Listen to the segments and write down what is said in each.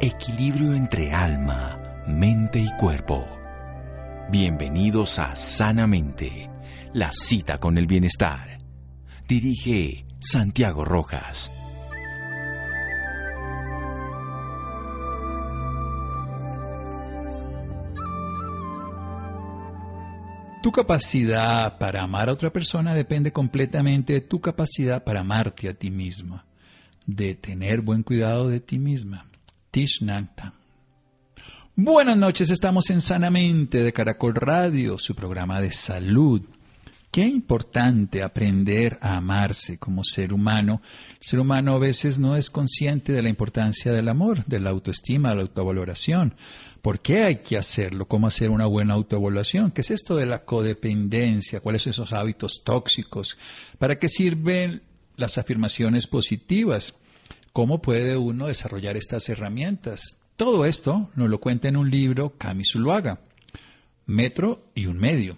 Equilibrio entre alma, mente y cuerpo. Bienvenidos a Sanamente, la cita con el bienestar. Dirige Santiago Rojas. Tu capacidad para amar a otra persona depende completamente de tu capacidad para amarte a ti misma, de tener buen cuidado de ti misma. Tish Buenas noches, estamos en Sanamente de Caracol Radio, su programa de salud. Qué importante aprender a amarse como ser humano. El ser humano a veces no es consciente de la importancia del amor, de la autoestima, de la autovaloración. ¿Por qué hay que hacerlo? ¿Cómo hacer una buena autoevaluación? ¿Qué es esto de la codependencia? ¿Cuáles son esos hábitos tóxicos? ¿Para qué sirven las afirmaciones positivas? ¿Cómo puede uno desarrollar estas herramientas? Todo esto nos lo cuenta en un libro Cami Zuluaga, Metro y un medio.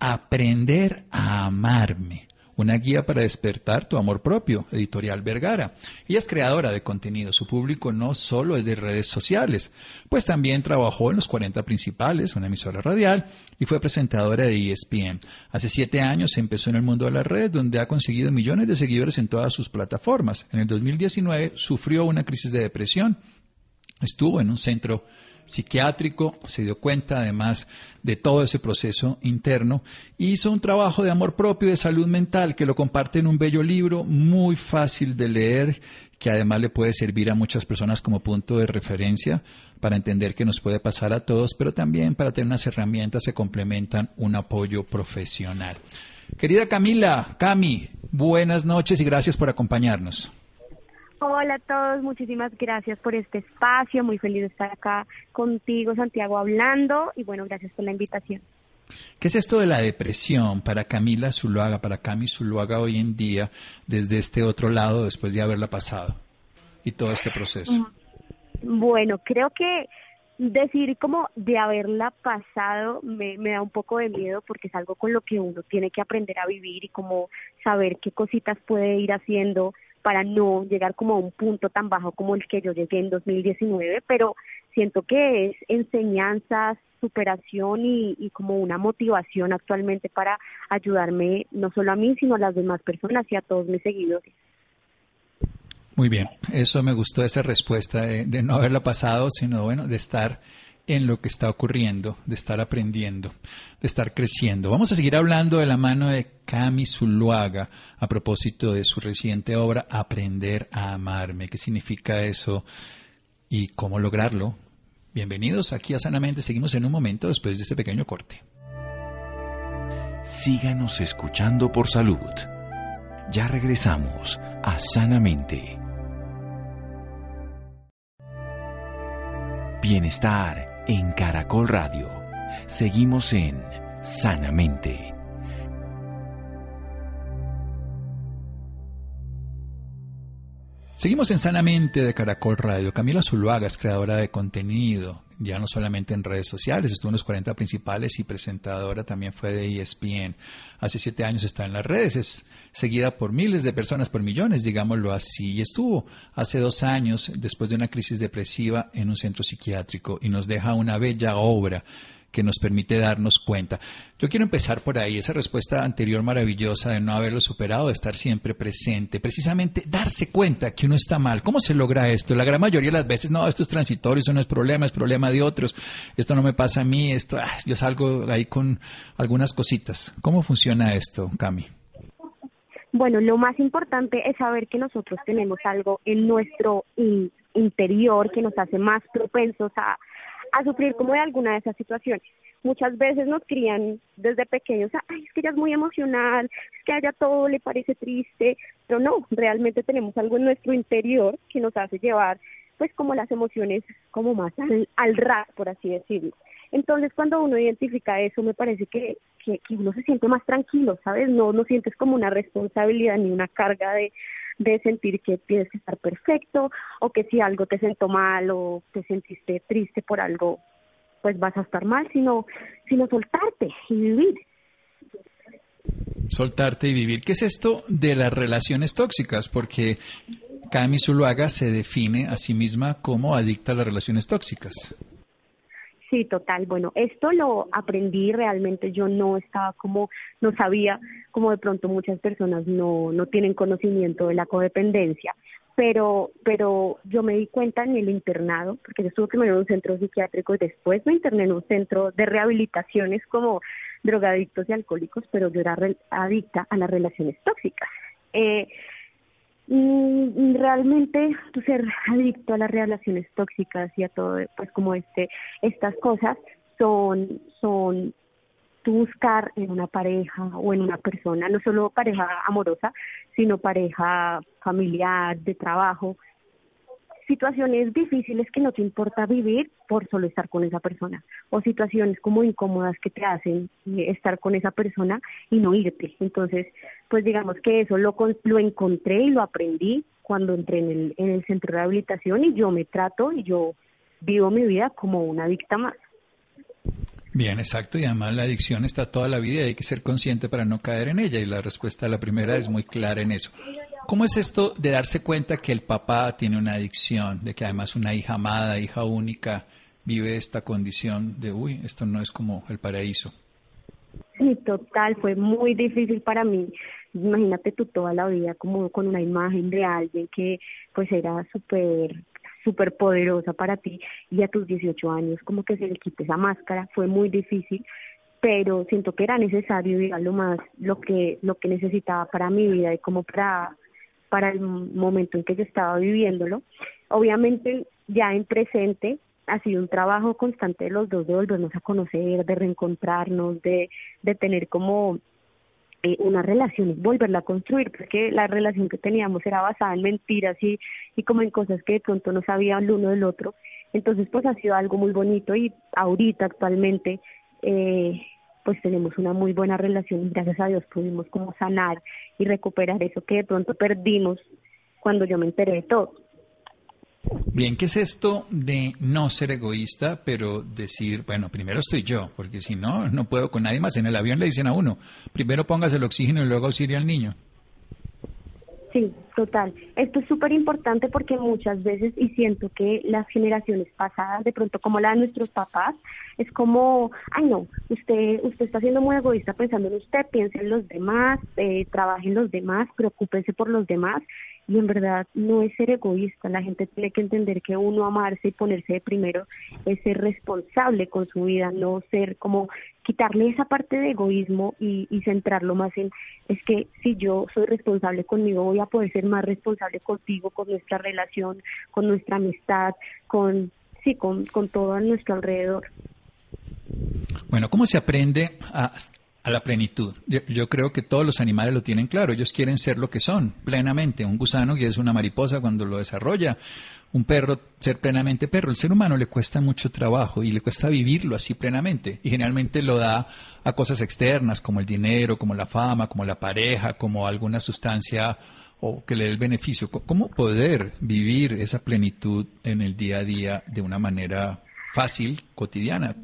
Aprender a amarme una guía para despertar tu amor propio, editorial Vergara. Ella es creadora de contenido, su público no solo es de redes sociales, pues también trabajó en los 40 principales, una emisora radial, y fue presentadora de ESPN. Hace siete años empezó en el mundo de las redes, donde ha conseguido millones de seguidores en todas sus plataformas. En el 2019 sufrió una crisis de depresión, estuvo en un centro psiquiátrico, se dio cuenta además de todo ese proceso interno, hizo un trabajo de amor propio, de salud mental, que lo comparte en un bello libro muy fácil de leer, que además le puede servir a muchas personas como punto de referencia para entender que nos puede pasar a todos, pero también para tener unas herramientas que complementan un apoyo profesional. Querida Camila, Cami, buenas noches y gracias por acompañarnos. Hola a todos, muchísimas gracias por este espacio, muy feliz de estar acá contigo, Santiago, hablando y bueno, gracias por la invitación. ¿Qué es esto de la depresión para Camila Zuluaga, para Cami Zuluaga hoy en día, desde este otro lado, después de haberla pasado y todo este proceso? Mm, bueno, creo que decir como de haberla pasado me, me da un poco de miedo porque es algo con lo que uno tiene que aprender a vivir y como saber qué cositas puede ir haciendo para no llegar como a un punto tan bajo como el que yo llegué en 2019, pero siento que es enseñanza, superación y, como una motivación actualmente para ayudarme no solo a mí, sino a las demás personas y a todos mis seguidores. Muy bien, eso me gustó esa respuesta de, de no haberla pasado, sino bueno, de estar en lo que está ocurriendo, de estar aprendiendo, de estar creciendo. Vamos a seguir hablando de la mano de Cami Zuluaga a propósito de su reciente obra Aprender a amarme. ¿Qué significa eso y cómo lograrlo? Bienvenidos aquí a Sanamente. Seguimos en un momento después de este pequeño corte. Síganos escuchando por salud. Ya regresamos a Sanamente. Bienestar en Caracol Radio. Seguimos en Sanamente. Seguimos en Sanamente de Caracol Radio. Camila Zuluaga es creadora de contenido, ya no solamente en redes sociales, estuvo en los 40 principales y presentadora también fue de ESPN. Hace siete años está en las redes, es seguida por miles de personas, por millones, digámoslo así, y estuvo hace dos años, después de una crisis depresiva, en un centro psiquiátrico y nos deja una bella obra que nos permite darnos cuenta. Yo quiero empezar por ahí, esa respuesta anterior maravillosa de no haberlo superado, de estar siempre presente, precisamente darse cuenta que uno está mal. ¿Cómo se logra esto? La gran mayoría de las veces, no, esto es transitorio, eso no es problema, es problema de otros, esto no me pasa a mí, esto, ah, yo salgo ahí con algunas cositas. ¿Cómo funciona esto, Cami? Bueno, lo más importante es saber que nosotros tenemos algo en nuestro interior que nos hace más propensos a a sufrir como de alguna de esas situaciones. Muchas veces nos crían desde pequeños, ay, es que ella es muy emocional, es que a ella todo le parece triste, pero no, realmente tenemos algo en nuestro interior que nos hace llevar pues como las emociones como más al, al ras, por así decirlo. Entonces, cuando uno identifica eso, me parece que, que, que, uno se siente más tranquilo, ¿sabes? No, no sientes como una responsabilidad ni una carga de, de sentir que tienes que estar perfecto o que si algo te sentó mal o te sentiste triste por algo, pues vas a estar mal, sino, sino soltarte y vivir. Soltarte y vivir. ¿Qué es esto de las relaciones tóxicas? Porque Cami Zuluaga se define a sí misma como adicta a las relaciones tóxicas. Sí, total. Bueno, esto lo aprendí realmente. Yo no estaba como, no sabía, como de pronto muchas personas no, no tienen conocimiento de la codependencia. Pero, pero yo me di cuenta en el internado, porque yo estuve primero en un centro psiquiátrico y después me interné en un centro de rehabilitaciones como drogadictos y alcohólicos, pero yo era adicta a las relaciones tóxicas. Eh, Mm, realmente tu ser adicto a las relaciones tóxicas y a todo pues como este estas cosas son son tu buscar en una pareja o en una persona no solo pareja amorosa sino pareja familiar de trabajo situaciones difíciles que no te importa vivir por solo estar con esa persona o situaciones como incómodas que te hacen eh, estar con esa persona y no irte. Entonces, pues digamos que eso lo, lo encontré y lo aprendí cuando entré en el, en el centro de rehabilitación y yo me trato y yo vivo mi vida como una más. Bien, exacto. Y además la adicción está toda la vida y hay que ser consciente para no caer en ella. Y la respuesta a la primera es muy clara en eso. ¿Cómo es esto de darse cuenta que el papá tiene una adicción, de que además una hija amada, hija única, vive esta condición de, uy, esto no es como el paraíso? Sí, total, fue muy difícil para mí. Imagínate tú toda la vida como con una imagen de alguien que pues era súper súper poderosa para ti y a tus 18 años como que se le quite esa máscara, fue muy difícil, pero siento que era necesario, digamos, lo más, lo que, lo que necesitaba para mi vida y como para para el momento en que yo estaba viviéndolo. Obviamente ya en presente ha sido un trabajo constante de los dos de volvernos a conocer, de reencontrarnos, de, de tener como eh, una relación volverla a construir, porque la relación que teníamos era basada en mentiras y, y como en cosas que de pronto no sabían el uno del otro. Entonces pues ha sido algo muy bonito y ahorita actualmente eh, pues tenemos una muy buena relación y gracias a Dios pudimos como sanar y recuperar eso que de pronto perdimos cuando yo me enteré de todo. Bien, ¿qué es esto de no ser egoísta, pero decir, bueno, primero estoy yo, porque si no, no puedo con nadie más. En el avión le dicen a uno, primero pongas el oxígeno y luego auxilia al niño. Sí, total. Esto es súper importante porque muchas veces, y siento que las generaciones pasadas, de pronto como la de nuestros papás, es como, ay no, usted, usted está siendo muy egoísta pensando en usted, piense en los demás, eh, trabaje en los demás, preocúpese por los demás, y en verdad no es ser egoísta, la gente tiene que entender que uno amarse y ponerse de primero es ser responsable con su vida, no ser como quitarle esa parte de egoísmo y, centrarlo más en, es que si yo soy responsable conmigo voy a poder ser más responsable contigo, con nuestra relación, con nuestra amistad, con, sí, con, con todo a nuestro alrededor. Bueno, ¿cómo se aprende a, la plenitud? Yo, creo que todos los animales lo tienen claro. Ellos quieren ser lo que son, plenamente. Un gusano que es una mariposa cuando lo desarrolla. Un perro ser plenamente perro. El ser humano le cuesta mucho trabajo y le cuesta vivirlo así plenamente. Y generalmente lo da a cosas externas como el dinero, como la fama, como la pareja, como alguna sustancia o que le dé el beneficio. ¿Cómo poder vivir esa plenitud en el día a día de una manera fácil, cotidiana?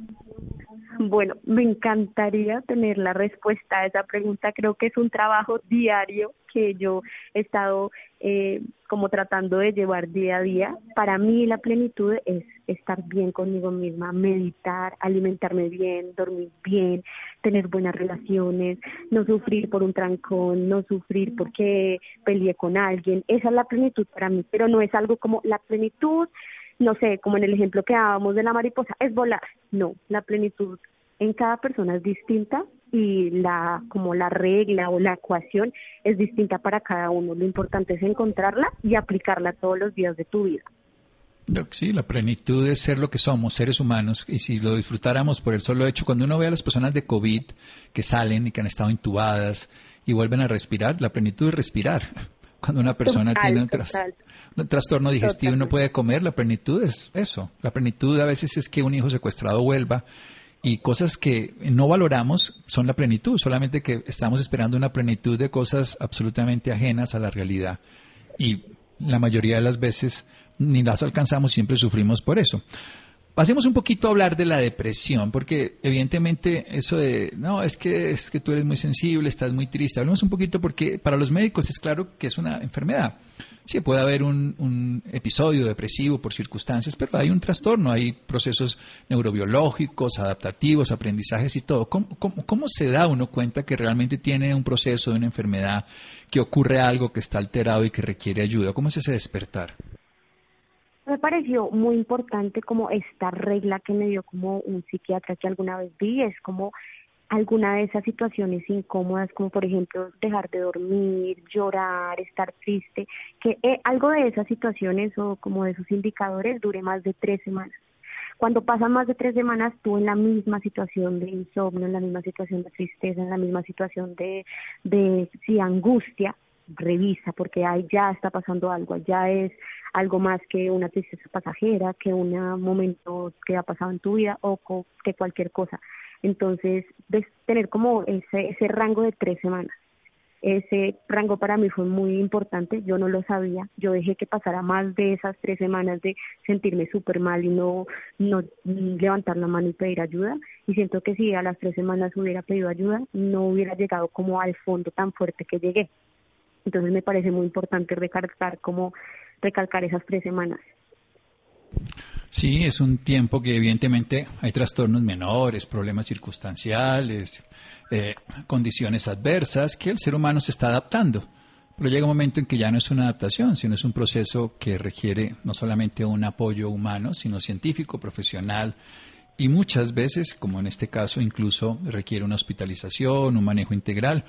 Bueno, me encantaría tener la respuesta a esa pregunta. Creo que es un trabajo diario que yo he estado eh, como tratando de llevar día a día. Para mí la plenitud es estar bien conmigo misma, meditar, alimentarme bien, dormir bien, tener buenas relaciones, no sufrir por un trancón, no sufrir porque peleé con alguien. Esa es la plenitud para mí, pero no es algo como la plenitud no sé, como en el ejemplo que dábamos de la mariposa, es volar. No, la plenitud en cada persona es distinta y la como la regla o la ecuación es distinta para cada uno. Lo importante es encontrarla y aplicarla todos los días de tu vida. Sí, la plenitud es ser lo que somos, seres humanos, y si lo disfrutáramos por el solo hecho, cuando uno ve a las personas de COVID que salen y que han estado intubadas y vuelven a respirar, la plenitud es respirar. Cuando una persona tiene un, trastorno digestivo y no puede comer, la plenitud es eso. La plenitud a veces es que un hijo secuestrado vuelva y cosas que no valoramos son la plenitud, solamente que estamos esperando una plenitud de cosas absolutamente ajenas a la realidad. Y la mayoría de las veces ni las alcanzamos, siempre sufrimos por eso. Pasemos un poquito a hablar de la depresión, porque evidentemente eso de, no, es que, es que tú eres muy sensible, estás muy triste. Hablemos un poquito porque para los médicos es claro que es una enfermedad. Sí, puede haber un, episodio depresivo por circunstancias, pero hay un trastorno, hay procesos neurobiológicos, adaptativos, aprendizajes y todo. ¿Cómo, cómo se da uno cuenta que realmente tiene un proceso de una enfermedad, que ocurre algo que está alterado y que requiere ayuda? ¿Cómo es ese despertar? Me pareció muy importante como esta regla que me dio como un psiquiatra que alguna vez vi, es como alguna de esas situaciones incómodas, como por ejemplo dejar de dormir, llorar, estar triste, que eh, algo de esas situaciones o como de esos indicadores dure más de tres semanas. Cuando pasan más de tres semanas, tú en la misma situación de insomnio, en la misma situación de tristeza, en la misma situación de, de sí, angustia, revisa porque ahí ya está pasando algo, ya es algo más que una tristeza pasajera, que un momento que ha pasado en tu vida o que cualquier cosa. Entonces, tener como ese, ese rango de tres semanas. Ese rango para mí fue muy importante, yo no lo sabía, yo dejé que pasara más de esas tres semanas de sentirme súper mal y no, no levantar la mano y pedir ayuda. Y siento que si a las tres semanas hubiera pedido ayuda, no hubiera llegado como al fondo tan fuerte que llegué. Entonces me parece muy importante recalcar como recalcar esas tres semanas. Sí, es un tiempo que evidentemente hay trastornos menores, problemas circunstanciales, eh, condiciones adversas que el ser humano se está adaptando. Pero llega un momento en que ya no es una adaptación, sino es un proceso que requiere no solamente un apoyo humano, sino científico, profesional, y muchas veces, como en este caso, incluso requiere una hospitalización, un manejo integral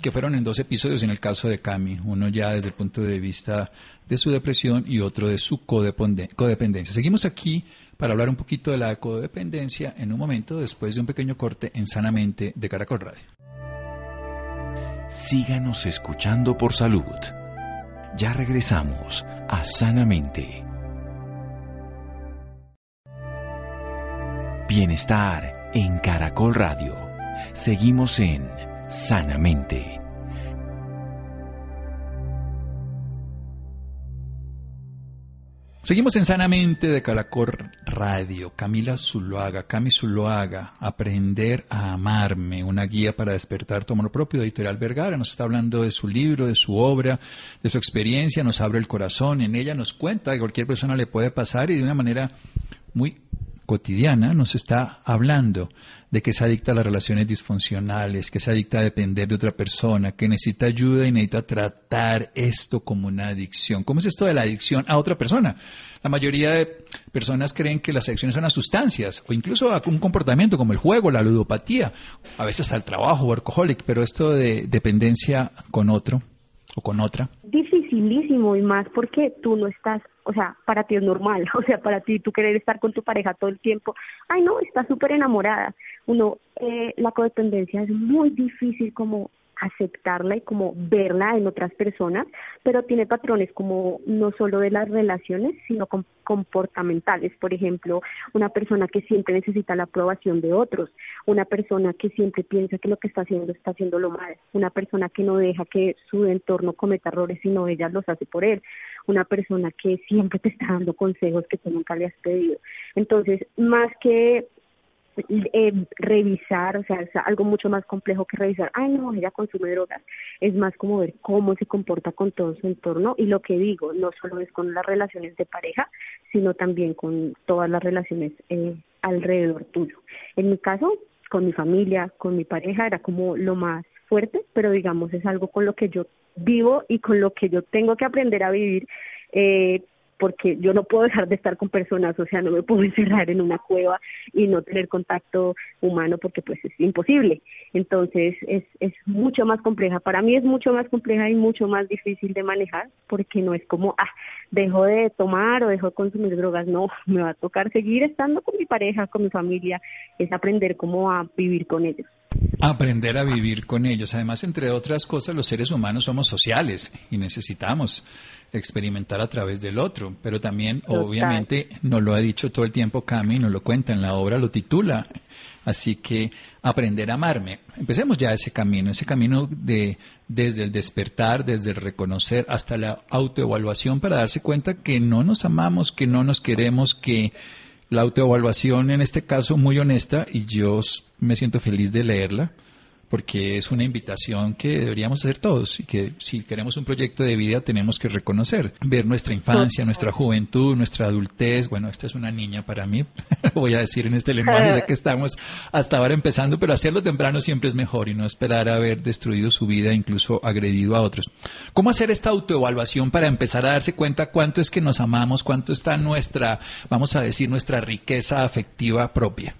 que fueron en dos episodios en el caso de Cami, uno ya desde el punto de vista de su depresión y otro de su codependencia. Seguimos aquí para hablar un poquito de la codependencia en un momento después de un pequeño corte en Sanamente de Caracol Radio. Síganos escuchando por salud. Ya regresamos a Sanamente. Bienestar en Caracol Radio. Seguimos en sanamente. Seguimos en Sanamente de Calacor Radio. Camila Zuloaga, Cami Zuloaga, Aprender a amarme, una guía para despertar tu amor propio de Editorial Vergara. Nos está hablando de su libro, de su obra, de su experiencia, nos abre el corazón. En ella nos cuenta que cualquier persona le puede pasar y de una manera muy cotidiana nos está hablando de que se adicta a las relaciones disfuncionales, que se adicta a depender de otra persona, que necesita ayuda y necesita tratar esto como una adicción. ¿Cómo es esto de la adicción a otra persona? La mayoría de personas creen que las adicciones son a sustancias o incluso a un comportamiento como el juego, la ludopatía, a veces el trabajo, workaholic, pero esto de dependencia con otro o con otra. Dificilísimo y más porque tú no estás o sea, para ti es normal, o sea, para ti tú querer estar con tu pareja todo el tiempo, ay no, estás súper enamorada. Uno, eh, la codependencia es muy difícil como aceptarla y como verla en otras personas, pero tiene patrones como no solo de las relaciones, sino comportamentales. Por ejemplo, una persona que siempre necesita la aprobación de otros, una persona que siempre piensa que lo que está haciendo está haciéndolo mal, una persona que no deja que su entorno cometa errores, sino ella los hace por él, una persona que siempre te está dando consejos que tú nunca le has pedido. Entonces, más que eh, revisar, o sea, es algo mucho más complejo que revisar, ay no, ella consume drogas, es más como ver cómo se comporta con todo su entorno y lo que digo, no solo es con las relaciones de pareja, sino también con todas las relaciones eh, alrededor tuyo. En mi caso, con mi familia, con mi pareja, era como lo más fuerte, pero digamos es algo con lo que yo vivo y con lo que yo tengo que aprender a vivir eh, porque yo no puedo dejar de estar con personas, o sea, no me puedo encerrar en una cueva y no tener contacto humano porque pues es imposible. Entonces es, es mucho más compleja, para mí es mucho más compleja y mucho más difícil de manejar porque no es como, ah, dejo de tomar o dejo de consumir drogas, no, me va a tocar seguir estando con mi pareja, con mi familia, es aprender cómo a vivir con ellos. Aprender a vivir con ellos. Además, entre otras cosas, los seres humanos somos sociales y necesitamos experimentar a través del otro, pero también obviamente nos lo ha dicho todo el tiempo Cami, nos lo cuenta en la obra, lo titula, así que aprender a amarme. Empecemos ya ese camino, ese camino de desde el despertar, desde el reconocer hasta la autoevaluación para darse cuenta que no nos amamos, que no nos queremos, que La autoevaluación en este caso muy honesta y yo me siento feliz de leerla porque es una invitación que deberíamos hacer todos y que si queremos un proyecto de vida tenemos que reconocer, ver nuestra infancia, nuestra juventud, nuestra adultez. Bueno, esta es una niña para mí, voy a decir en este lenguaje ya que estamos hasta ahora empezando, pero hacerlo temprano siempre es mejor y no esperar a haber destruido su vida, incluso agredido a otros. ¿Cómo hacer esta autoevaluación para empezar a darse cuenta cuánto es que nos amamos, cuánto está nuestra, vamos a decir, nuestra riqueza afectiva propia?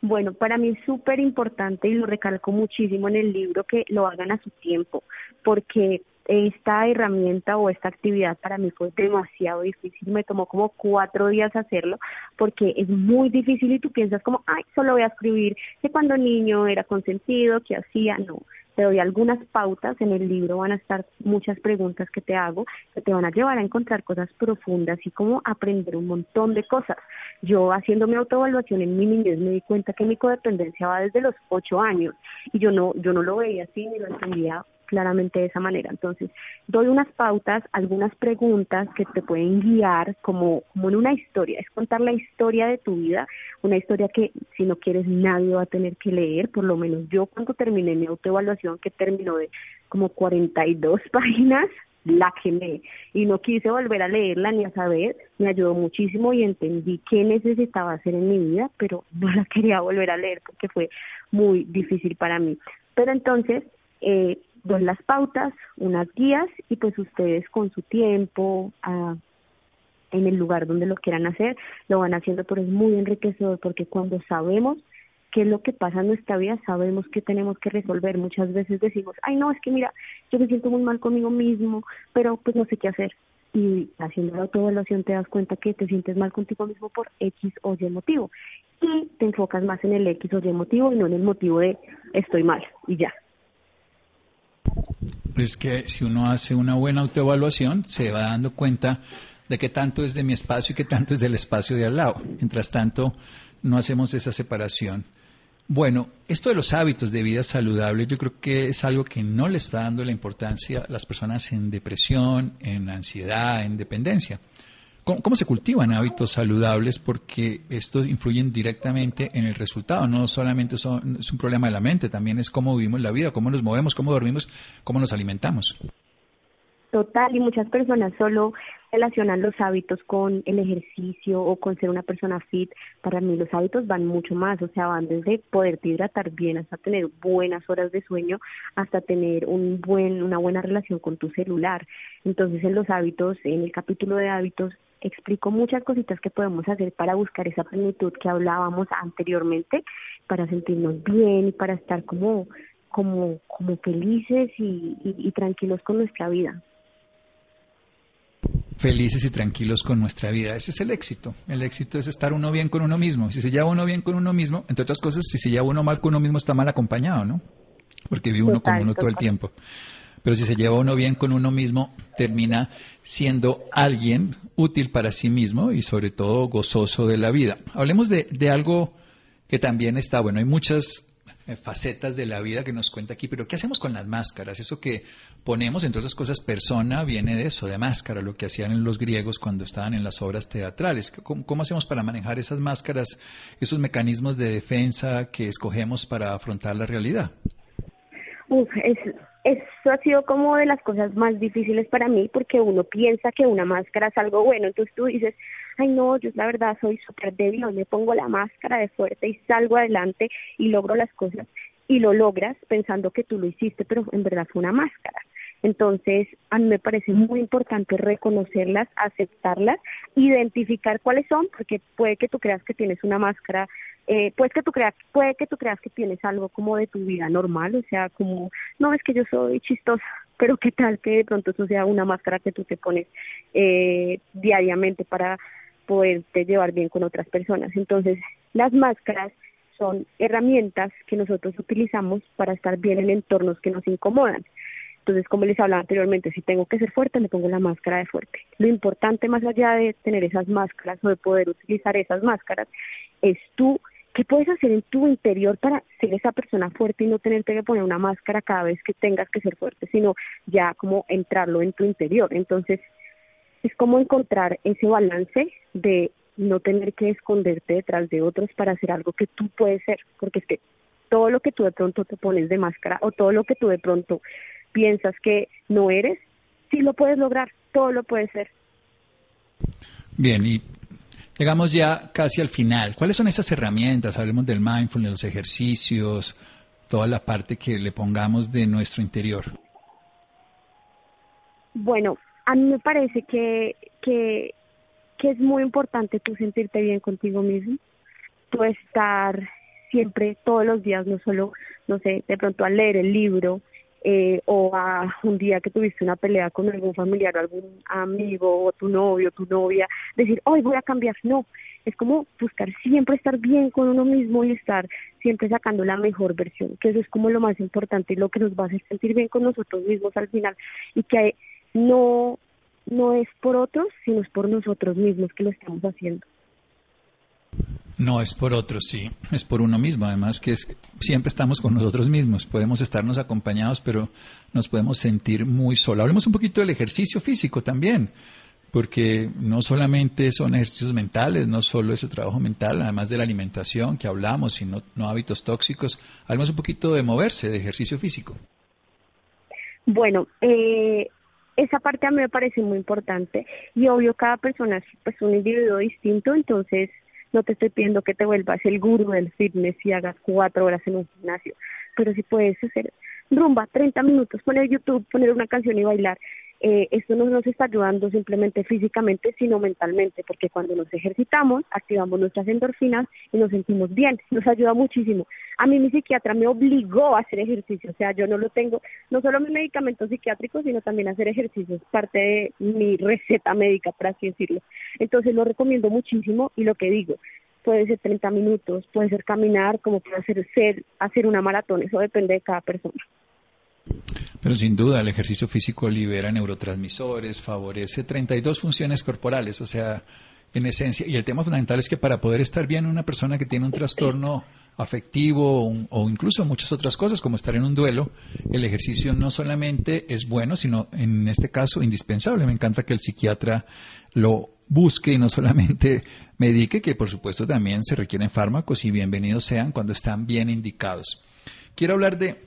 Bueno, para mí es súper importante y lo recalco muchísimo en el libro que lo hagan a su tiempo, porque esta herramienta o esta actividad para mí fue demasiado difícil, me tomó como cuatro días hacerlo porque es muy difícil y tú piensas como, ay, solo voy a escribir que cuando niño era consentido, que hacía, no, te doy algunas pautas, en el libro van a estar muchas preguntas que te hago, que te van a llevar a encontrar cosas profundas y como aprender un montón de cosas. Yo haciendo mi autoevaluación en mi niñez me di cuenta que mi codependencia va desde los ocho años y yo no, yo no lo veía así ni lo entendía claramente de esa manera. Entonces, doy unas pautas, algunas preguntas que te pueden guiar como, como en una historia, es contar la historia de tu vida, una historia que si no quieres nadie va a tener que leer, por lo menos yo cuando terminé mi autoevaluación, que terminó de como 42 páginas, la quemé y no quise volver a leerla ni a saber, me ayudó muchísimo y entendí qué necesitaba hacer en mi vida, pero no la quería volver a leer porque fue muy difícil para mí. Pero entonces, eh, doy las pautas, unas guías y pues ustedes con su tiempo, ah, en el lugar donde lo quieran hacer, lo van haciendo, pero es muy enriquecedor porque cuando sabemos qué es lo que pasa en nuestra vida, sabemos que tenemos que resolver. Muchas veces decimos, ay no, es que mira, yo me siento muy mal conmigo mismo, pero pues no sé qué hacer. Y haciendo la autoevaluación te das cuenta que te sientes mal contigo mismo por X o Y motivo. Y te enfocas más en el X o Y motivo y no en el motivo de estoy mal y ya es que si uno hace una buena autoevaluación, se va dando cuenta de qué tanto es de mi espacio y qué tanto es del espacio de al lado. Mientras tanto, no hacemos esa separación. Bueno, esto de los hábitos de vida saludable, yo creo que es algo que no le está dando la importancia a las personas en depresión, en ansiedad, en dependencia. ¿Cómo, se cultivan hábitos saludables? Porque estos influyen directamente en el resultado. No solamente son, es un problema de la mente, también es cómo vivimos la vida, cómo nos movemos, cómo dormimos, cómo nos alimentamos. Total, y muchas personas solo relacionan los hábitos con el ejercicio o con ser una persona fit. Para mí los hábitos van mucho más, o sea, van desde poderte hidratar bien hasta tener buenas horas de sueño, hasta tener un buen, una buena relación con tu celular. Entonces, en los hábitos, en el capítulo de hábitos, explico muchas cositas que podemos hacer para buscar esa plenitud que hablábamos anteriormente, para sentirnos bien y para estar como, como, como felices y, y, tranquilos con nuestra vida felices y tranquilos con nuestra vida. Ese es el éxito. El éxito es estar uno bien con uno mismo. Si se lleva uno bien con uno mismo, entre otras cosas, si se lleva uno mal con uno mismo, está mal acompañado, ¿no? Porque vive uno con uno todo el tiempo. Pero si se lleva uno bien con uno mismo, termina siendo alguien útil para sí mismo y sobre todo gozoso de la vida. Hablemos de, de algo que también está, bueno, hay muchas eh, facetas de la vida que nos cuenta aquí, pero ¿qué hacemos con las máscaras? Eso que ponemos, entre otras cosas, persona viene de eso, de máscara, lo que hacían los griegos cuando estaban en las obras teatrales. ¿Cómo, hacemos para manejar esas máscaras, esos mecanismos de defensa que escogemos para afrontar la realidad? Eso ha sido como de las cosas más difíciles para mí porque uno piensa que una máscara es algo bueno, entonces tú dices, ay no, yo la verdad soy súper débil, me pongo la máscara de fuerte y salgo adelante y logro las cosas y lo logras pensando que tú lo hiciste, pero en verdad fue una máscara. Entonces, a mí me parece muy importante reconocerlas, aceptarlas, identificar cuáles son, porque puede que tú creas que tienes una máscara, eh, puede que tú creas, puede que tú creas que tienes algo como de tu vida normal, o sea, como no es que yo soy chistosa, pero qué tal que de pronto eso sea una máscara que tú te pones eh, diariamente para poderte llevar bien con otras personas. Entonces, las máscaras son herramientas que nosotros utilizamos para estar bien en entornos que nos incomodan. Entonces, como les hablaba anteriormente, si tengo que ser fuerte, me pongo la máscara de fuerte. Lo importante más allá de tener esas máscaras o de poder utilizar esas máscaras es tú, ¿qué puedes hacer en tu interior para ser esa persona fuerte y no tenerte que poner una máscara cada vez que tengas que ser fuerte, sino ya como entrarlo en tu interior? Entonces, es como encontrar ese balance de no tener que esconderte detrás de otros para hacer algo que tú puedes ser, porque es que todo lo que tú de pronto te pones de máscara o todo lo que tú de pronto piensas que no eres, sí lo puedes lograr, todo lo puedes ser. Bien, y llegamos ya casi al final. ¿Cuáles son esas herramientas? Hablemos del mindfulness, los ejercicios, toda la parte que le pongamos de nuestro interior. Bueno, a mí me parece que, que, que es muy importante tú sentirte bien contigo mismo, tú estar siempre, todos los días, no solo, no sé, de pronto al leer el libro, eh, o a un día que tuviste una pelea con algún familiar o algún amigo o tu novio o tu novia, decir, hoy voy a cambiar. No, es como buscar siempre estar bien con uno mismo y estar siempre sacando la mejor versión, que eso es como lo más importante y lo que nos va a hacer sentir bien con nosotros mismos al final y que no, no es por otros, sino es por nosotros mismos que lo estamos haciendo. No es por otros, sí, es por uno mismo. Además que es, siempre estamos con nosotros mismos. Podemos estarnos acompañados, pero nos podemos sentir muy solos. Hablemos un poquito del ejercicio físico también, porque no solamente son ejercicios mentales, no solo ese trabajo mental, además de la alimentación que hablamos, sino no hábitos tóxicos. Hablemos un poquito de moverse, de ejercicio físico. Bueno, eh, esa parte a mí me parece muy importante y obvio cada persona es pues, un individuo distinto, entonces no te estoy pidiendo que te vuelvas el gurú del fitness y hagas cuatro horas en un gimnasio, pero si puedes hacer rumba, 30 minutos, poner YouTube, poner una canción y bailar eh, esto no nos está ayudando simplemente físicamente, sino mentalmente, porque cuando nos ejercitamos, activamos nuestras endorfinas y nos sentimos bien, nos ayuda muchísimo. A mí mi psiquiatra me obligó a hacer ejercicio, o sea, yo no lo tengo, no solo mi medicamento psiquiátrico, sino también hacer ejercicio, es parte de mi receta médica, por así decirlo. Entonces lo recomiendo muchísimo y lo que digo, puede ser 30 minutos, puede ser caminar, como puede ser, ser hacer una maratón, eso depende de cada persona. Pero sin duda el ejercicio físico libera neurotransmisores, favorece 32 funciones corporales, o sea, en esencia, y el tema fundamental es que para poder estar bien una persona que tiene un trastorno afectivo o, incluso muchas otras cosas como estar en un duelo, el ejercicio no solamente es bueno, sino en este caso indispensable. Me encanta que el psiquiatra lo busque y no solamente medique, que por supuesto también se requieren fármacos y bienvenidos sean cuando están bien indicados. Quiero hablar de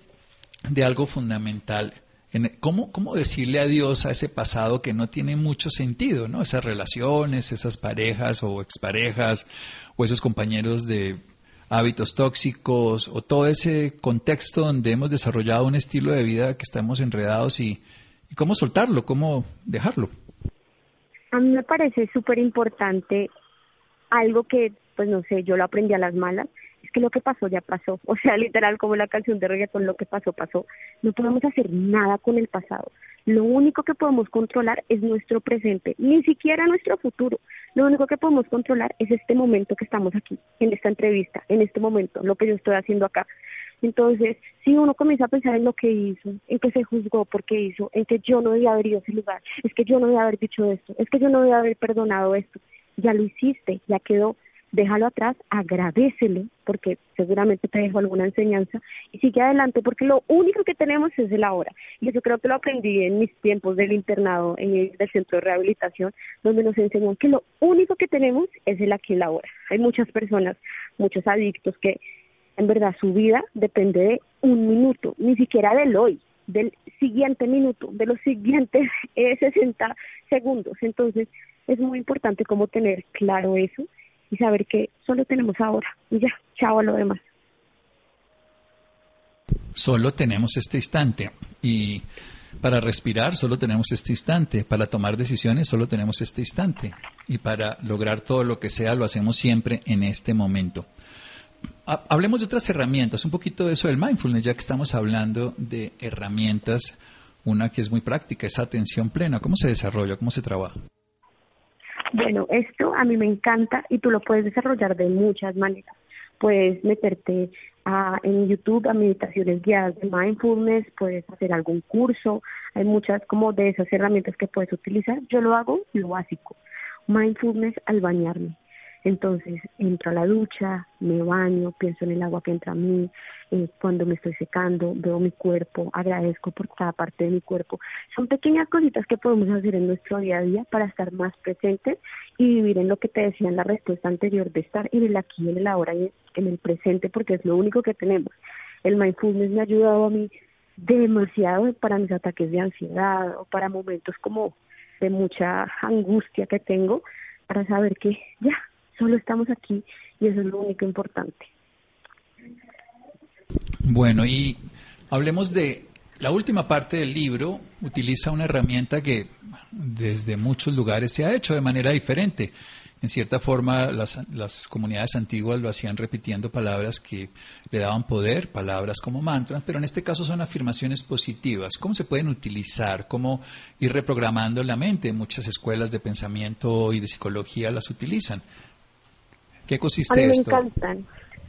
de algo fundamental. En, ¿cómo, ¿Cómo decirle adiós a ese pasado que no tiene mucho sentido, ¿no? Esas relaciones, esas parejas o exparejas, o esos compañeros de hábitos tóxicos, o todo ese contexto donde hemos desarrollado un estilo de vida que estamos enredados y, y cómo soltarlo, cómo dejarlo. A mí me parece súper importante algo que, pues no sé, yo lo aprendí a las malas, que lo que pasó ya pasó, o sea, literal como la canción de reggaeton, lo que pasó pasó. No podemos hacer nada con el pasado. Lo único que podemos controlar es nuestro presente, ni siquiera nuestro futuro. Lo único que podemos controlar es este momento que estamos aquí, en esta entrevista, en este momento, lo que yo estoy haciendo acá. Entonces, si uno comienza a pensar en lo que hizo, en que se juzgó porque hizo, en que yo no debía haber ido a ese lugar, es que yo no debía haber dicho esto, es que yo no debía haber perdonado esto, ya lo hiciste, ya quedó, déjalo atrás, agradecelo, porque seguramente te dejo alguna enseñanza, y sigue adelante, porque lo único que tenemos es el ahora. Y eso creo que lo aprendí en mis tiempos del internado, en el centro de rehabilitación, donde nos enseñan que lo único que tenemos es el aquí y el ahora. Hay muchas personas, muchos adictos que en verdad su vida depende de un minuto, ni siquiera del hoy, del siguiente minuto, de los siguientes 60 segundos. Entonces, es muy importante como tener claro eso y saber que solo tenemos ahora y ya, chao a lo demás. Solo tenemos este instante y para respirar solo tenemos este instante, para tomar decisiones solo tenemos este instante y para lograr todo lo que sea lo hacemos siempre en este momento. Hablemos de otras herramientas, un poquito de eso del mindfulness, ya que estamos hablando de herramientas, una que es muy práctica, es atención plena. ¿Cómo se desarrolla? ¿Cómo se trabaja? Bueno, esto a mí me encanta y tú lo puedes desarrollar de muchas maneras. Puedes meterte a, en YouTube a meditaciones guiadas de mindfulness, puedes hacer algún curso, hay muchas como de esas herramientas que puedes utilizar. Yo lo hago lo básico, mindfulness al bañarme. Entonces entro a la ducha, me baño, pienso en el agua que entra a mí, eh, cuando me estoy secando, veo mi cuerpo, agradezco por cada parte de mi cuerpo. Son pequeñas cositas que podemos hacer en nuestro día a día para estar más presentes y vivir en lo que te decía en la respuesta anterior, de estar en el aquí, en el ahora y en el presente, porque es lo único que tenemos. El mindfulness me ha ayudado a mí demasiado para mis ataques de ansiedad o para momentos como de mucha angustia que tengo, para saber que ya, solo estamos aquí y eso es lo único importante. Bueno, y hablemos de la última parte del libro, utiliza una herramienta que desde muchos lugares se ha hecho de manera diferente. En cierta forma, las, las, comunidades antiguas lo hacían repitiendo palabras que le daban poder, palabras como mantras, pero en este caso son afirmaciones positivas. ¿Cómo se pueden utilizar? ¿Cómo ir reprogramando la mente? Muchas escuelas de pensamiento y de psicología las utilizan. ¿Qué consiste A mí me esto? encantan.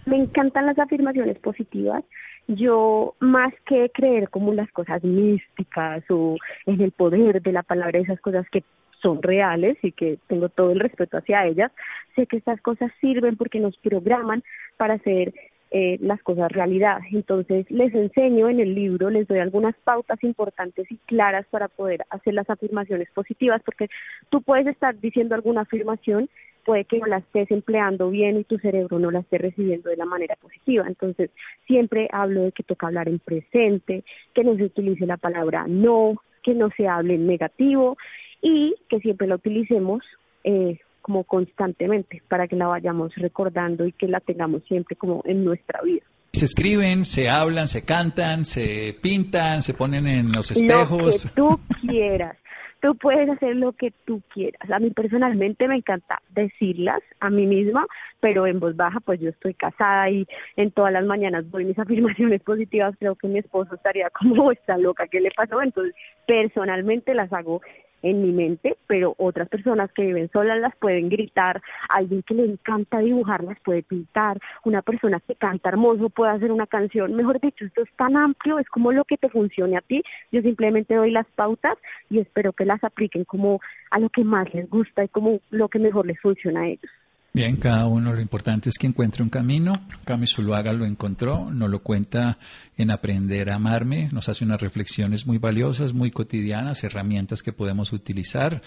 Me encantan las afirmaciones positivas. Yo, más que creer como las cosas místicas o en el poder de la palabra, esas cosas que son reales y que tengo todo el respeto hacia ellas, sé que estas cosas sirven porque nos programan para hacer eh, las cosas realidad. Entonces les enseño en el libro, les doy algunas pautas importantes y claras para poder hacer las afirmaciones positivas, porque tú puedes estar diciendo alguna afirmación, puede que no la estés empleando bien y tu cerebro no la esté recibiendo de la manera positiva. Entonces siempre hablo de que toca hablar en presente, que no se utilice la palabra no, que no se hable en negativo y que siempre la utilicemos eh, como constantemente para que la vayamos recordando y que la tengamos siempre como en nuestra vida. Se escriben, se hablan, se cantan, se pintan, se ponen en los espejos. Lo que tú quieras. Tú puedes hacer lo que tú quieras. A mí personalmente me encanta decirlas a mí misma, pero en voz baja, pues yo estoy casada y en todas las mañanas doy mis afirmaciones positivas. Creo que mi esposo estaría como, esta loca, ¿qué le pasó? Entonces, personalmente las hago en mi mente, pero otras personas que viven solas las pueden gritar, alguien que le encanta dibujar las puede pintar, una persona que canta hermoso puede hacer una canción, mejor dicho, esto es tan amplio, es como lo que te funcione a ti, yo simplemente doy las pautas y espero que las apliquen como a lo que más les gusta y como lo que mejor les funciona a ellos. Bien, cada uno lo importante es que encuentre un camino. Cami Zuluaga lo encontró, nos lo cuenta en Aprender a Amarme, nos hace unas reflexiones muy valiosas, muy cotidianas, herramientas que podemos utilizar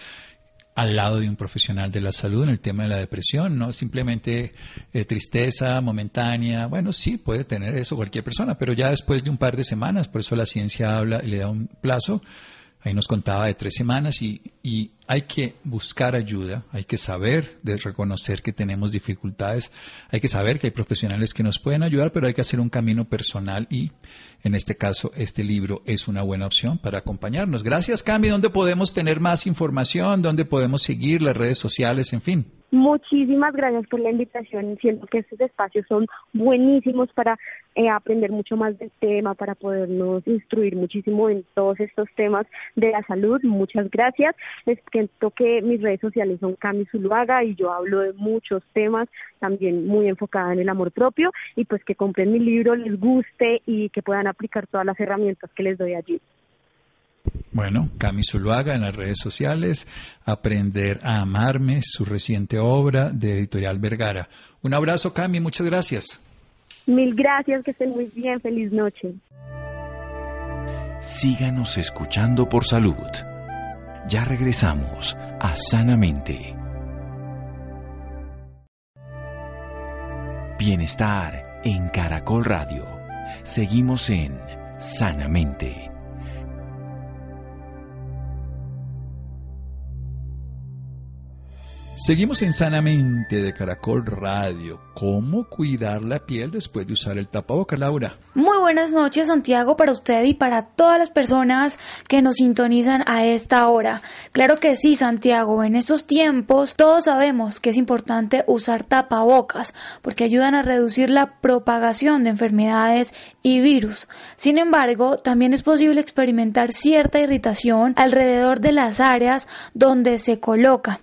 al lado de un profesional de la salud en el tema de la depresión, no simplemente eh, tristeza momentánea, bueno, sí, puede tener eso cualquier persona, pero ya después de un par de semanas, por eso la ciencia habla le da un plazo, Ahí nos contaba de tres semanas y, y, hay que buscar ayuda, hay que saber de reconocer que tenemos dificultades, hay que saber que hay profesionales que nos pueden ayudar, pero hay que hacer un camino personal y en este caso este libro es una buena opción para acompañarnos. Gracias Cami, ¿dónde podemos tener más información? ¿Dónde podemos seguir las redes sociales? En fin. Muchísimas gracias por la invitación. Siento que estos espacios son buenísimos para eh, aprender mucho más del tema, para podernos instruir muchísimo en todos estos temas de la salud. Muchas gracias. Les cuento que mis redes sociales son Cami Zuluaga y yo hablo de muchos temas, también muy enfocada en el amor propio y pues que compren mi libro, les guste y que puedan aplicar todas las herramientas que les doy allí. Bueno, Cami Zuluaga en las redes sociales, Aprender a Amarme, su reciente obra de Editorial Vergara. Un abrazo, Cami, muchas gracias. Mil gracias, que estén muy bien, feliz noche. Síganos escuchando por salud. Ya regresamos a Sanamente. Bienestar en Caracol Radio. Seguimos en Sanamente. Seguimos en Sanamente de Caracol Radio. ¿Cómo cuidar la piel después de usar el tapabocas, Laura? Muy buenas noches, Santiago, para usted y para todas las personas que nos sintonizan a esta hora. Claro que sí, Santiago, en estos tiempos todos sabemos que es importante usar tapabocas porque ayudan a reducir la propagación de enfermedades y virus. Sin embargo, también es posible experimentar cierta irritación alrededor de las áreas donde se coloca.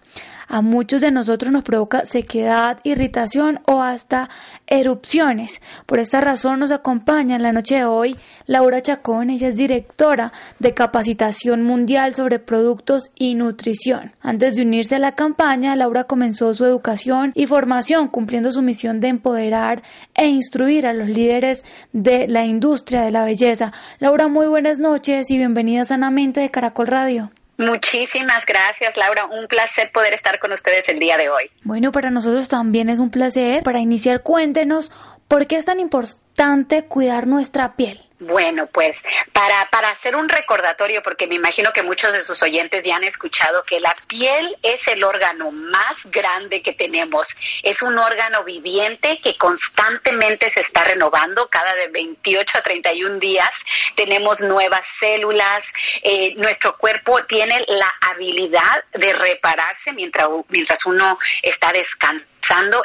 A muchos de nosotros nos provoca sequedad, irritación o hasta erupciones. Por esta razón nos acompaña en la noche de hoy Laura Chacón, ella es directora de capacitación mundial sobre productos y nutrición. Antes de unirse a la campaña, Laura comenzó su educación y formación cumpliendo su misión de empoderar e instruir a los líderes de la industria de la belleza. Laura, muy buenas noches y bienvenida sanamente de Caracol Radio. Muchísimas gracias, Laura. Un placer poder estar con ustedes el día de hoy. Bueno, para nosotros también es un placer. Para iniciar, cuéntenos por qué es tan importante cuidar nuestra piel. Bueno, pues para, para hacer un recordatorio, porque me imagino que muchos de sus oyentes ya han escuchado que la piel es el órgano más grande que tenemos. Es un órgano viviente que constantemente se está renovando cada de 28 a 31 días. Tenemos nuevas células. Eh, nuestro cuerpo tiene la habilidad de repararse mientras, mientras uno está descansando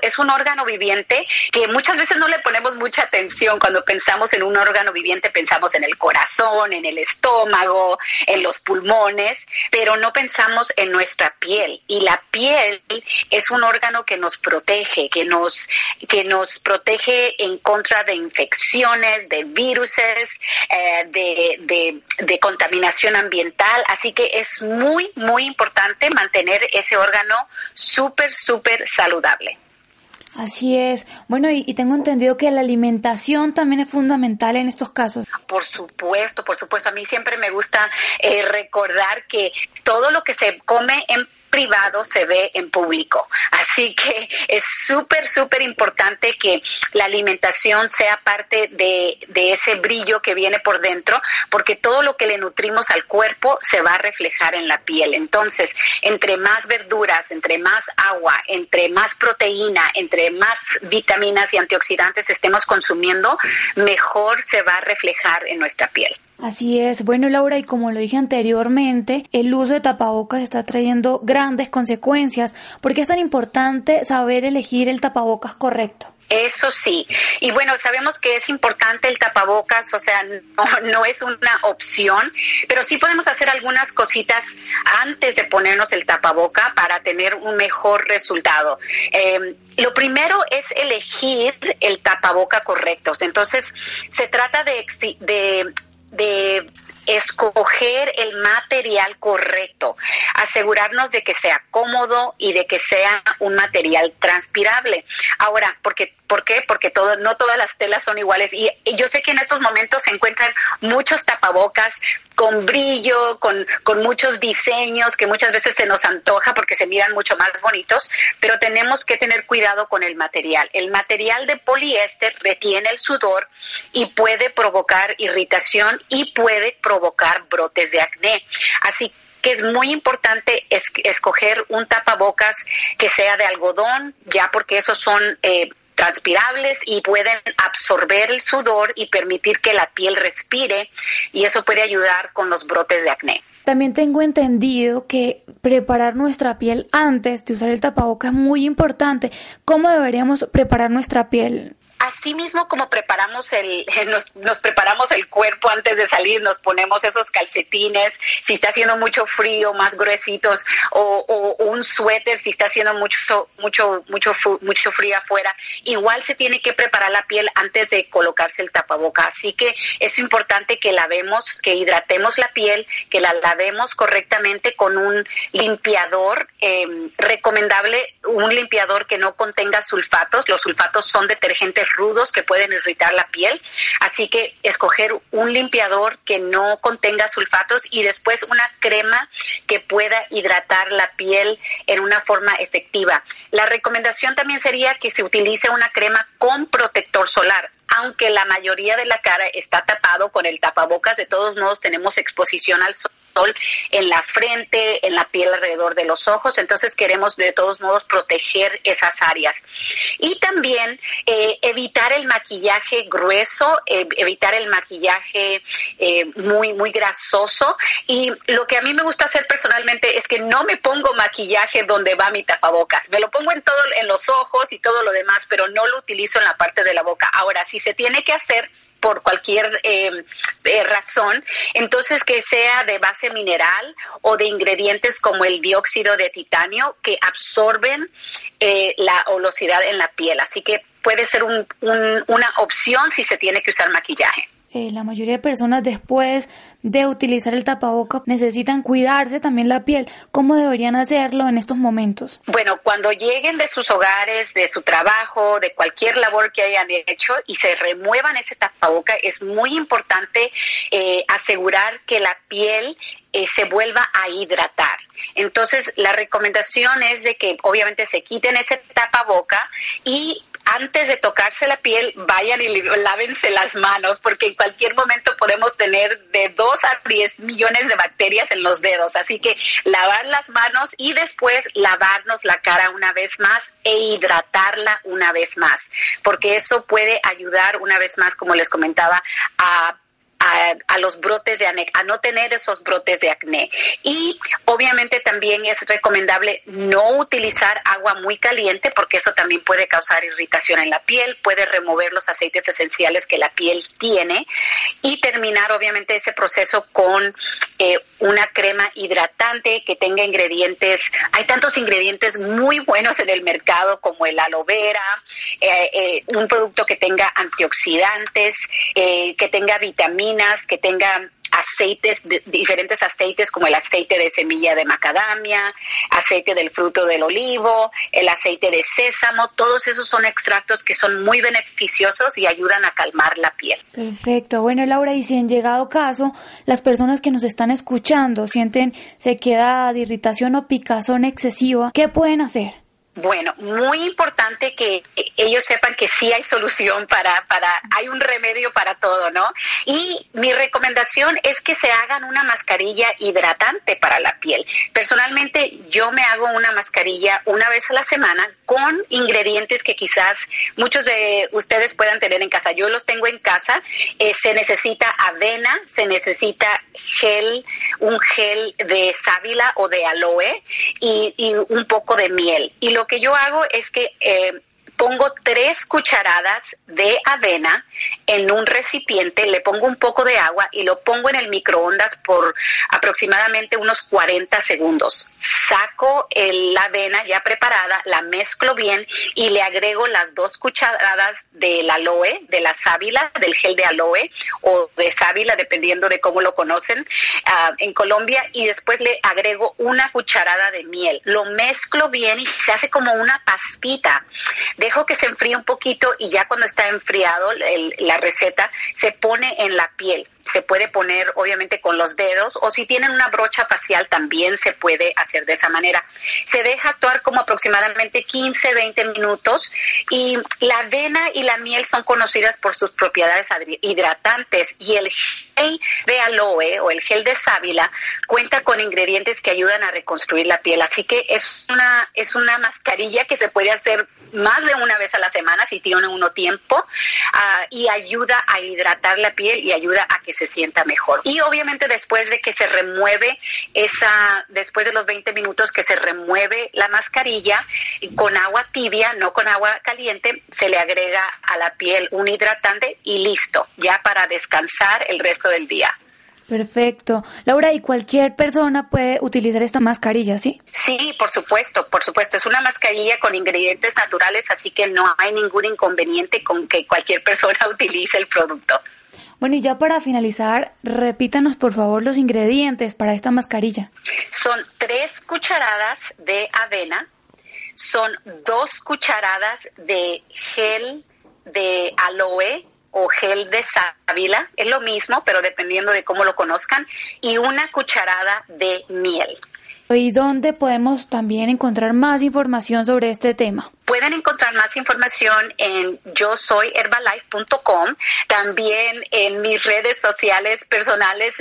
es un órgano viviente que muchas veces no le ponemos mucha atención. Cuando pensamos en un órgano viviente, pensamos en el corazón, en el estómago, en los pulmones, pero no pensamos en nuestra piel. Y la piel es un órgano que nos protege, que nos, que nos protege en contra de infecciones, de viruses, eh, de, de, de contaminación ambiental. Así que es muy, muy importante mantener ese órgano súper, súper saludable. Así es. Bueno, y, tengo entendido que la alimentación también es fundamental en estos casos. Por supuesto, por supuesto. A mí siempre me gusta eh, recordar que todo lo que se come en privado se ve en público. Así que es súper, súper importante que la alimentación sea parte de, de, ese brillo que viene por dentro, porque todo lo que le nutrimos al cuerpo se va a reflejar en la piel. Entonces, entre más verduras, entre más agua, entre más proteína, entre más vitaminas y antioxidantes estemos consumiendo, mejor se va a reflejar en nuestra piel. Así es. Bueno, Laura, y como lo dije anteriormente, el uso de tapabocas está trayendo grandes consecuencias. ¿Por qué es tan importante saber elegir el tapabocas correcto? Eso sí. Y bueno, sabemos que es importante el tapabocas, o sea, no, no, es una opción, pero sí podemos hacer algunas cositas antes de ponernos el tapaboca para tener un mejor resultado. Eh, lo primero es elegir el tapaboca correcto. Entonces, se trata de, de de escoger el material correcto, asegurarnos de que sea cómodo y de que sea un material transpirable. Ahora, porque ¿Por qué? Porque todo, no todas las telas son iguales. Y yo sé que en estos momentos se encuentran muchos tapabocas con brillo, con, con muchos diseños que muchas veces se nos antoja porque se miran mucho más bonitos, pero tenemos que tener cuidado con el material. El material de poliéster retiene el sudor y puede provocar irritación y puede provocar brotes de acné. Así que es muy importante escoger un tapabocas que sea de algodón, ya porque esos son eh, transpirables y pueden absorber el sudor y permitir que la piel respire y eso puede ayudar con los brotes de acné. También tengo entendido que preparar nuestra piel antes de usar el tapaboca es muy importante. ¿Cómo deberíamos preparar nuestra piel? Así mismo como preparamos el, nos, preparamos el cuerpo antes de salir, nos ponemos esos calcetines, si está haciendo mucho frío, más gruesitos, o, un suéter si está haciendo mucho, mucho, mucho, mucho frío afuera. Igual se tiene que preparar la piel antes de colocarse el tapaboca. Así que es importante que lavemos, que hidratemos la piel, que la lavemos correctamente con un limpiador em, recomendable, un limpiador que no contenga sulfatos. Los sulfatos son detergentes rudos que pueden irritar la piel. Así que escoger un limpiador que no contenga sulfatos y después una crema que pueda hidratar la piel en una forma efectiva. La recomendación también sería que se utilice una crema con protector solar aunque la mayoría de la cara está tapado con el tapabocas, de todos modos tenemos exposición al sol en la frente, en la piel alrededor de los ojos, entonces queremos de todos modos proteger esas áreas. Y también eh, evitar el maquillaje grueso, eh, evitar el maquillaje eh, muy, muy grasoso. Y lo que a mí me gusta hacer personalmente es que no me pongo maquillaje donde va mi tapabocas, me lo pongo en todo, en los ojos y todo lo demás, pero no lo utilizo en la parte de la boca. Ahora, si se tiene que hacer, por cualquier eh, eh, razón, entonces que sea de base mineral o de ingredientes como el dióxido de titanio que absorben eh, la olosidad en la piel. Así que puede ser una opción si se tiene que usar maquillaje. Eh, la mayoría de personas después de utilizar el tapaboca necesitan cuidarse también la piel. ¿Cómo deberían hacerlo en estos momentos? Bueno, cuando lleguen de sus hogares, de su trabajo, de cualquier labor que hayan hecho y se remuevan ese tapaboca, es muy importante eh, asegurar que la piel eh, se vuelva a hidratar. Entonces, la recomendación es de que obviamente se quiten ese tapaboca y antes de tocarse la piel, vayan y lávense las manos, porque en cualquier momento podemos tener de 2 a 10 millones de bacterias en los dedos. Así que lavar las manos y después lavarnos la cara una vez más e hidratarla una vez más, porque eso puede ayudar una vez más, como les comentaba, a a, los brotes de acné, a no tener esos brotes de acné. Y obviamente también es recomendable no utilizar agua muy caliente porque eso también puede causar irritación en la piel, puede remover los aceites esenciales que la piel tiene y terminar obviamente ese proceso con eh, una crema hidratante que tenga ingredientes, hay tantos ingredientes muy buenos en el mercado como el aloe vera, eh, eh, un producto que tenga antioxidantes, que tenga vitaminas, que tengan aceites, diferentes aceites como el aceite de semilla de macadamia, aceite del fruto del olivo, el aceite de sésamo, todos esos son extractos que son muy beneficiosos y ayudan a calmar la piel. Perfecto. Bueno, Laura, y si en llegado caso las personas que nos están escuchando sienten sequedad, irritación o picazón excesiva, ¿qué pueden hacer? Bueno, muy importante que ellos sepan que sí hay solución para, para, hay un remedio para todo, ¿no? Y mi recomendación es que se hagan una mascarilla hidratante para la piel. Personalmente, yo me hago una mascarilla una vez a la semana con ingredientes que quizás muchos de ustedes puedan tener en casa. Yo los tengo en casa. Eh, se necesita avena, se necesita gel, un gel de sábila o de aloe y, y un poco de miel. Y lo que yo hago es que eh, pongo tres cucharadas de avena en un recipiente, le pongo un poco de agua y lo pongo en el microondas por aproximadamente unos 40 segundos. Saco la avena ya preparada, la mezclo bien y le agrego las dos cucharadas del aloe, de la sábila, del gel de aloe o de sábila, dependiendo de cómo lo conocen ah, en Colombia, y después le agrego una cucharada de miel. Lo mezclo bien y se hace como una pastita. Dejo que se enfríe un poquito y ya cuando está enfriado la receta se pone en la piel se puede poner obviamente con los dedos o si tienen una brocha facial también se puede hacer de esa manera. Se deja actuar como aproximadamente 15, 20 minutos y la avena y la miel son conocidas por sus propiedades hidratantes y el gel de aloe o el gel de sábila cuenta con ingredientes que ayudan a reconstruir la piel. Así que es una, es una mascarilla que se puede hacer más de una vez a la semana si tiene uno tiempo ah, y ayuda a hidratar la piel y ayuda a que se sienta mejor. Y obviamente después de que se remueve esa, después de los 20 minutos que se remueve la mascarilla con agua tibia, no con agua caliente, se le agrega a la piel un hidratante y listo, ya para descansar el resto del día. Perfecto. Laura, ¿y cualquier persona puede utilizar esta mascarilla, sí? Sí, por supuesto, por supuesto. Es una mascarilla con ingredientes naturales, así que no hay ningún inconveniente con que cualquier persona utilice el producto. Bueno, y ya para finalizar, repítanos por favor los ingredientes para esta mascarilla. Son tres cucharadas de avena, son dos cucharadas de gel de aloe o gel de sábila, es lo mismo, pero dependiendo de cómo lo conozcan, y una cucharada de miel. ¿Y dónde podemos también encontrar más información sobre este tema? Pueden encontrar más información en yo soy herbalife.com, también en mis redes sociales personales,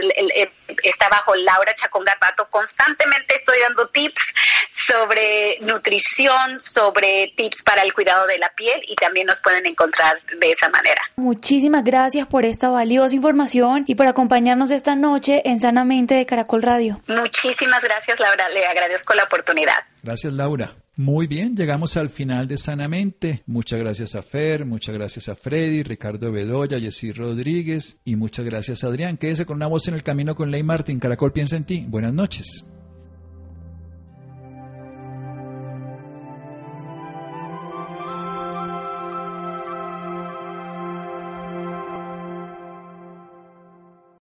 está bajo Laura Chacón Garbato. Constantemente estoy dando tips sobre nutrición, sobre tips para el cuidado de la piel y también nos pueden encontrar de esa manera. Muchísimas gracias por esta valiosa información y por acompañarnos esta noche en Sanamente de Caracol Radio. Muchísimas gracias, Laura. Le agradezco la oportunidad. Gracias, Laura. Muy bien, llegamos al final de Sanamente. Muchas gracias a Fer, muchas gracias a Freddy, Ricardo Bedoya, Jessy Rodríguez y muchas gracias a Adrián. Quédese con una voz en el camino con Ley Martín. Caracol piensa en ti. Buenas noches.